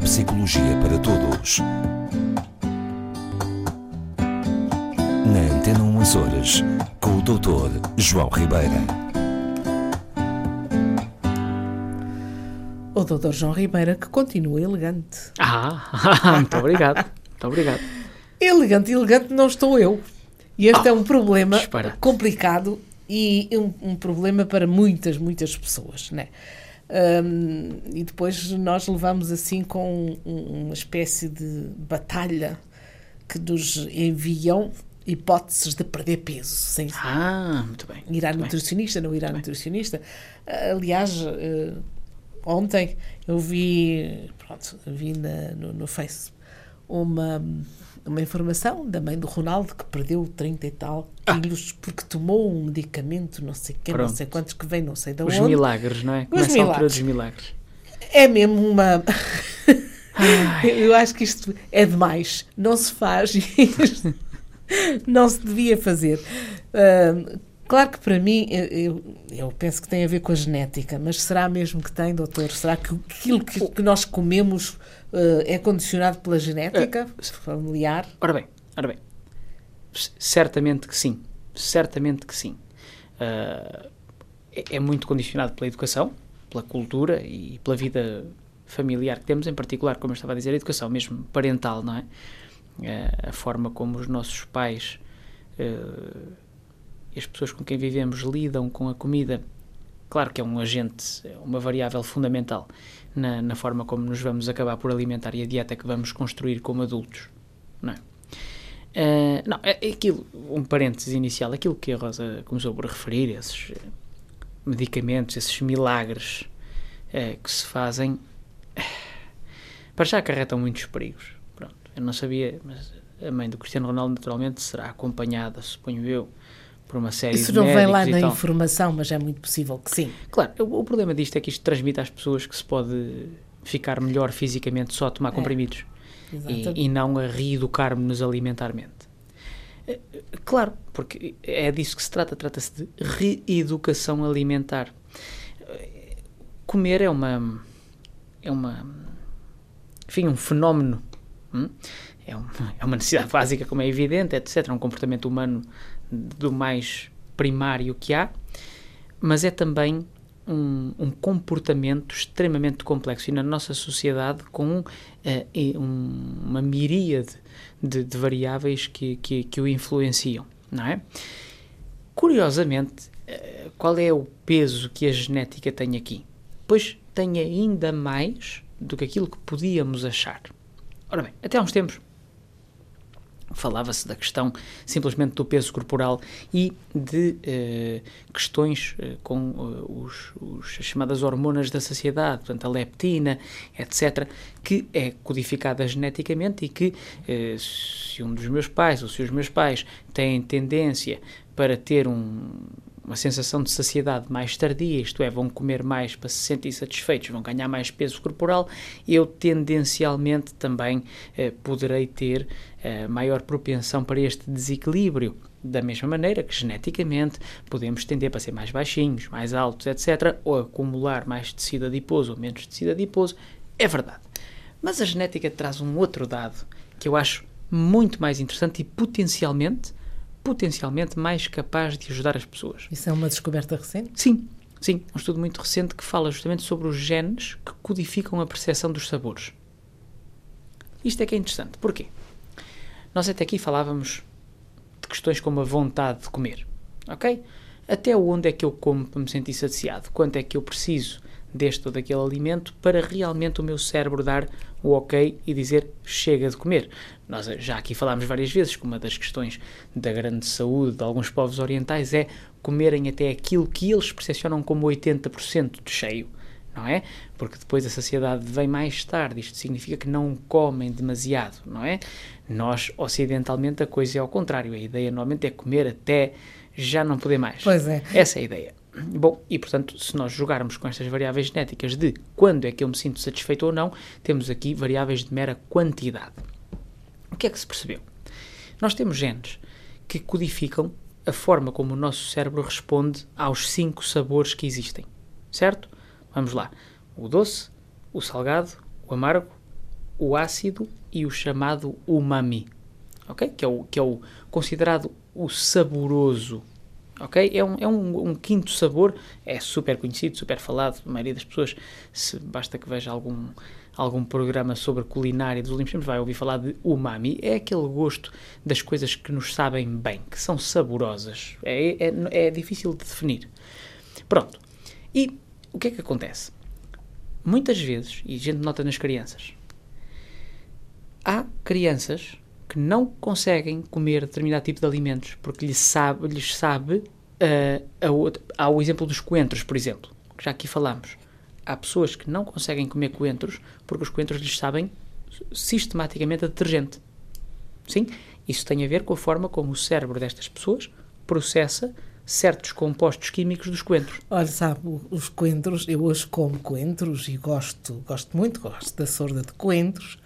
Neuropsicologia para Todos. Na Antena 1 Açores, com o Dr. João Ribeira. O Dr. João Ribeira que continua elegante. Ah, muito obrigado. Muito obrigado. Elegante, elegante não estou eu. E este Ah, é um problema disparate. complicado e um, um problema para muitas, muitas pessoas, né? Hum, e depois nós levamos assim com um- uma espécie de batalha que nos enviam hipóteses de perder peso, sem Ah, muito bem. ir à muito bem. nutricionista, não ir à nutricionista. Aliás, eh, ontem eu vi, pronto, vi na- no, no Face uma, uma informação da mãe do Ronaldo que perdeu 30 e tal quilos porque tomou um medicamento, não sei quem, não sei quantos que vem, não sei de Os onde. milagres, não é? Começa a altura milagres. dos milagres. É mesmo uma. Eu acho que isto é demais. Não se faz. isto não se devia fazer. Ahm, claro que para mim, eu, eu- penso que tem a ver com a genética, mas será mesmo que tem, doutor? Será que aquilo que, que nós comemos ah, é condicionado pela genética familiar? Ora bem, ora bem. Certamente que sim. Certamente que sim. Ah, é, é muito condicionado pela educação, pela cultura e pela vida familiar que temos, em particular, como eu estava a dizer, a educação mesmo parental, não é? A forma como os nossos pais as pessoas com quem vivemos lidam com a comida, claro que é um agente, é uma variável fundamental na, na forma como nos vamos acabar por alimentar e a dieta que vamos construir como adultos, não é? Ah, não, é, aquilo, um parênteses inicial, aquilo que a Rosa começou por referir, esses medicamentos, esses milagres eh, que se fazem, para já acarretam muitos perigos. Pronto, eu não sabia, mas a mãe do Cristiano Ronaldo naturalmente será acompanhada, suponho eu, por uma série Isso de não vem lá na tal. informação, mas é muito possível que sim. Claro, o, o problema disto é que isto transmite às pessoas que se pode ficar melhor fisicamente só a tomar comprimidos Exatamente. e, e não a reeducar-nos alimentarmente. Eh, eh, Claro, porque é disso que se trata, trata-se de reeducação alimentar. Eh, Comer é uma é uma enfim, um fenómeno hum? É, um- é uma necessidade básica, como é evidente, etc. É um comportamento humano do mais primário que há, mas é também um, um comportamento extremamente complexo e na nossa sociedade com e um- uma miríade de, de variáveis que, que, que o influenciam, não é? Curiosamente, eh, qual é o peso que a genética tem aqui? Pois tem ainda mais do que aquilo que podíamos achar. Ora bem, até há uns tempos falava-se da questão simplesmente do peso corporal e de eh, questões eh, com eh, os, os- as chamadas hormonas da saciedade, portanto a leptina, etc., que é codificada geneticamente e que eh, se um dos meus pais ou se os meus pais têm tendência para ter um, uma sensação de saciedade mais tardia, isto é, vão comer mais para se sentir satisfeitos, vão ganhar mais peso corporal, eu tendencialmente também eh, poderei ter eh, maior propensão para este desequilíbrio. Da mesma maneira que geneticamente podemos tender para ser mais baixinhos, mais altos, etc., ou acumular mais tecido adiposo ou menos tecido adiposo, é verdade. Mas a genética traz um outro dado que eu acho muito mais interessante e potencialmente, potencialmente mais capaz de ajudar as pessoas. Isso é uma descoberta recente? Sim, sim, um estudo muito recente que fala justamente sobre os genes que codificam a percepção dos sabores. Isto é que é interessante. Porquê? Nós até aqui falávamos de questões como a vontade de comer, ok? Até onde é que eu como para me sentir saciado? Quanto é que eu preciso deste ou daquele alimento para realmente o meu cérebro dar o ok e dizer chega de comer? Nós já aqui falámos várias vezes que uma das questões da grande saúde de alguns povos orientais é comerem até aquilo que eles percepcionam como 80% de cheio não é? Porque depois a saciedade vem mais tarde, isto significa que não comem demasiado, não é? Nós, ocidentalmente, a coisa é ao contrário, a ideia normalmente é comer até já não poder mais. Pois é. Essa é a ideia. Bom, e portanto, se nós jogarmos com estas variáveis genéticas de quando é que eu me sinto satisfeito ou não, temos aqui variáveis de mera quantidade. O que é que se percebeu? Nós temos genes que codificam a forma como o nosso cérebro responde aos cinco sabores que existem, certo? Vamos lá. O doce, o salgado, o amargo, o ácido e o chamado umami, ok? Que é o, que é o considerado o saboroso, ok? É, um, é um, um quinto sabor, é super conhecido, super falado, a maioria das pessoas, se basta que veja algum, algum programa sobre culinária dos últimos tempos, vai ouvir falar de umami, é aquele gosto das coisas que nos sabem bem, que são saborosas, é, é, é difícil de definir. Pronto, e o que é que acontece? Muitas vezes, e a gente nota nas crianças, há crianças que não conseguem comer determinado tipo de alimentos porque lhes sabe, lhes sabe uh, há o exemplo dos coentros, por exemplo, que já aqui falámos. Há pessoas que não conseguem comer coentros porque os coentros lhes sabem sistematicamente a detergente. Sim, isso tem a ver com a forma como o cérebro destas pessoas processa certos compostos químicos dos coentros. Olha, sabe, os coentros, eu hoje como coentros e gosto, gosto muito, gosto da sorda de coentros,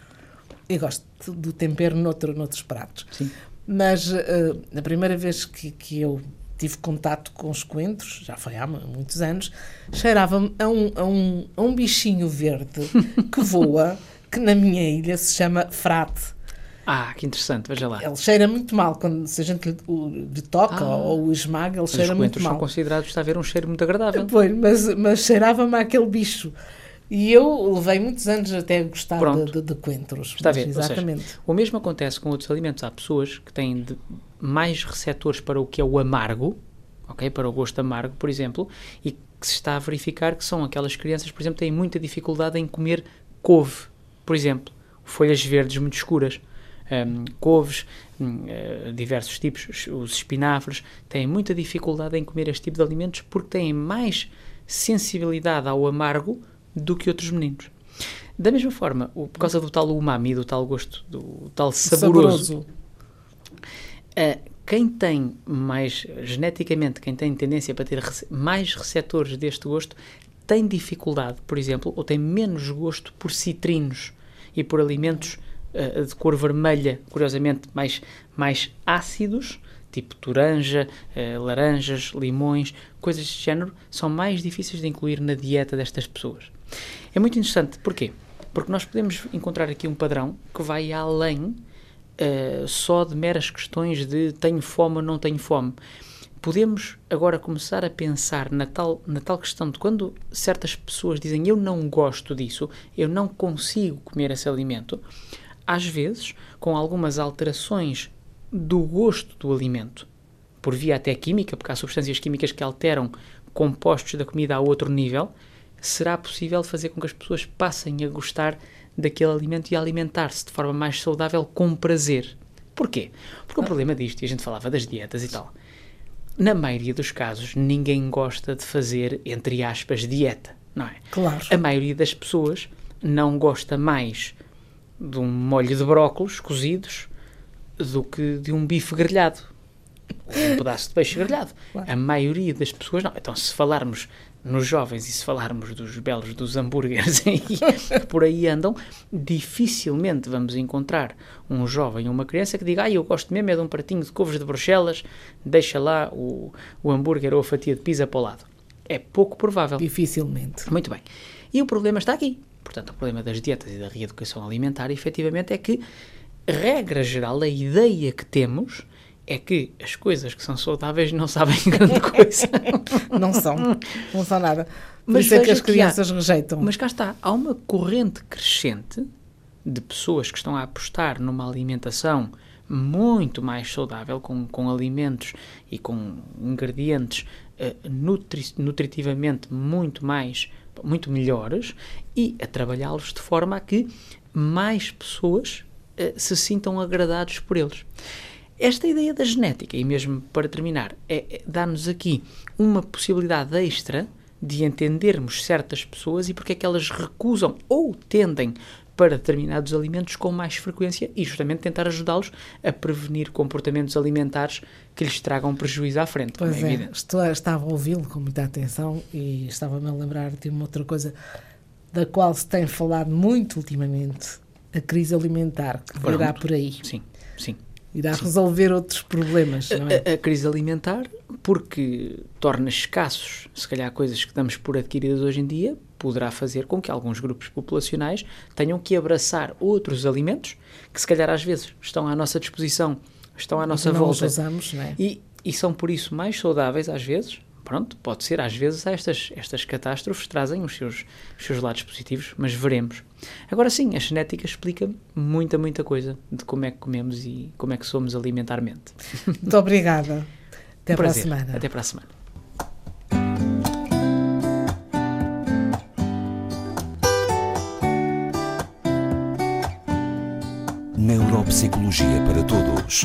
eu gosto do tempero noutro, noutros pratos. Sim. Mas uh, a primeira vez que, que eu tive contato com os coentros, já foi há muitos anos, cheirava-me a um, a, um, a um bichinho verde que voa, que na minha ilha se chama frate. Ah, que interessante, veja lá. Ele cheira muito mal, quando se a gente lhe, lhe toca ah, ou o esmaga, ele cheira muito mal. Os são considerados, está a ver, um cheiro muito agradável. Pois, mas, mas cheirava-me àquele bicho. E eu levei muitos anos até a gostar de, de, de, coentros. Está a ver, exatamente. Seja, o mesmo acontece com outros alimentos. Há pessoas que têm mais receptores para o que é o amargo, ok? Para o gosto amargo, por exemplo, e que se está a verificar que são aquelas crianças, por exemplo, que têm muita dificuldade em comer couve, por exemplo, folhas verdes muito escuras. Um, couves, um, uh, diversos tipos, os espinafres, têm muita dificuldade em comer este tipo de alimentos porque têm mais sensibilidade ao amargo do que outros meninos. Da mesma forma, o, por causa do tal umami, do tal gosto, do tal saboroso, saboroso. Uh, quem tem mais, geneticamente, quem tem tendência para ter mais receptores deste gosto, tem dificuldade, por exemplo, ou tem menos gosto por citrinos e por alimentos uh, de cor vermelha, curiosamente mais, mais ácidos, tipo toranja, uh, laranjas, limões, coisas deste género, são mais difíceis de incluir na dieta destas pessoas. É muito interessante, porquê? Porque nós podemos encontrar aqui um padrão que vai além uh, só de meras questões de tenho fome ou não tenho fome. Podemos agora começar a pensar na tal, na tal questão de quando certas pessoas dizem eu não gosto disso, eu não consigo comer esse alimento, às vezes, com algumas alterações do gosto do alimento, por via até química, porque há substâncias químicas que alteram compostos da comida a outro nível, será possível fazer com que as pessoas passem a gostar daquele alimento e a alimentar-se de forma mais saudável com prazer. Porquê? Porque o problema disto, e a gente falava das dietas e tal, na maioria dos casos ninguém gosta de fazer, entre aspas, dieta, não é? Claro. A maioria das pessoas não gosta mais de um molho de brócolos cozidos do que de um bife grelhado. Ou um pedaço de peixe grelhado. Claro. A maioria das pessoas não. Então, se falarmos nos jovens e se falarmos dos belos dos hambúrgueres que por aí andam, dificilmente vamos encontrar um jovem ou uma criança que diga ah, eu gosto mesmo é de um pratinho de couves de Bruxelas, deixa lá o, o hambúrguer ou a fatia de pizza para o lado. É pouco provável. Dificilmente. Muito bem. E o problema está aqui. Portanto, o problema das dietas e da reeducação alimentar, efetivamente, é que, regra geral, a ideia que temos é que as coisas que são saudáveis não sabem grande coisa. não são. Não são nada. Por mas isso é que as crianças que há, rejeitam. Mas cá está. Há uma corrente crescente de pessoas que estão a apostar numa alimentação muito mais saudável, com, com alimentos e com ingredientes uh, nutri nutritivamente muito mais, muito melhores e a trabalhá-los de forma a que mais pessoas uh, se sintam agradados por eles. Esta ideia da genética, e mesmo para terminar, é, é dá-nos aqui uma possibilidade extra de entendermos certas pessoas e porque é que elas recusam ou tendem para determinados alimentos com mais frequência e justamente tentar ajudá-los a prevenir comportamentos alimentares que lhes tragam prejuízo à frente. Pois é, é estou, estava a ouvi-lo com muita atenção e estava-me a lembrar de uma outra coisa da qual se tem falado muito ultimamente, a crise alimentar, que virá por aí. Sim, sim irá resolver outros problemas. É? A, a, crise alimentar, porque torna escassos, se calhar, coisas que damos por adquiridas hoje em dia, poderá fazer com que alguns grupos populacionais tenham que abraçar outros alimentos que, se calhar, às vezes estão à nossa disposição, estão à nossa não volta. Os usamos, não é? e, e são, por isso, mais saudáveis, às vezes. Pronto, pode ser, às vezes, estas, estas catástrofes trazem os seus, os seus lados positivos, mas veremos. Agora sim, a genética explica muita, muita coisa de como é que comemos e como é que somos alimentarmente. Muito obrigada. Até Um para a semana. Até para a semana. Neuropsicologia para todos.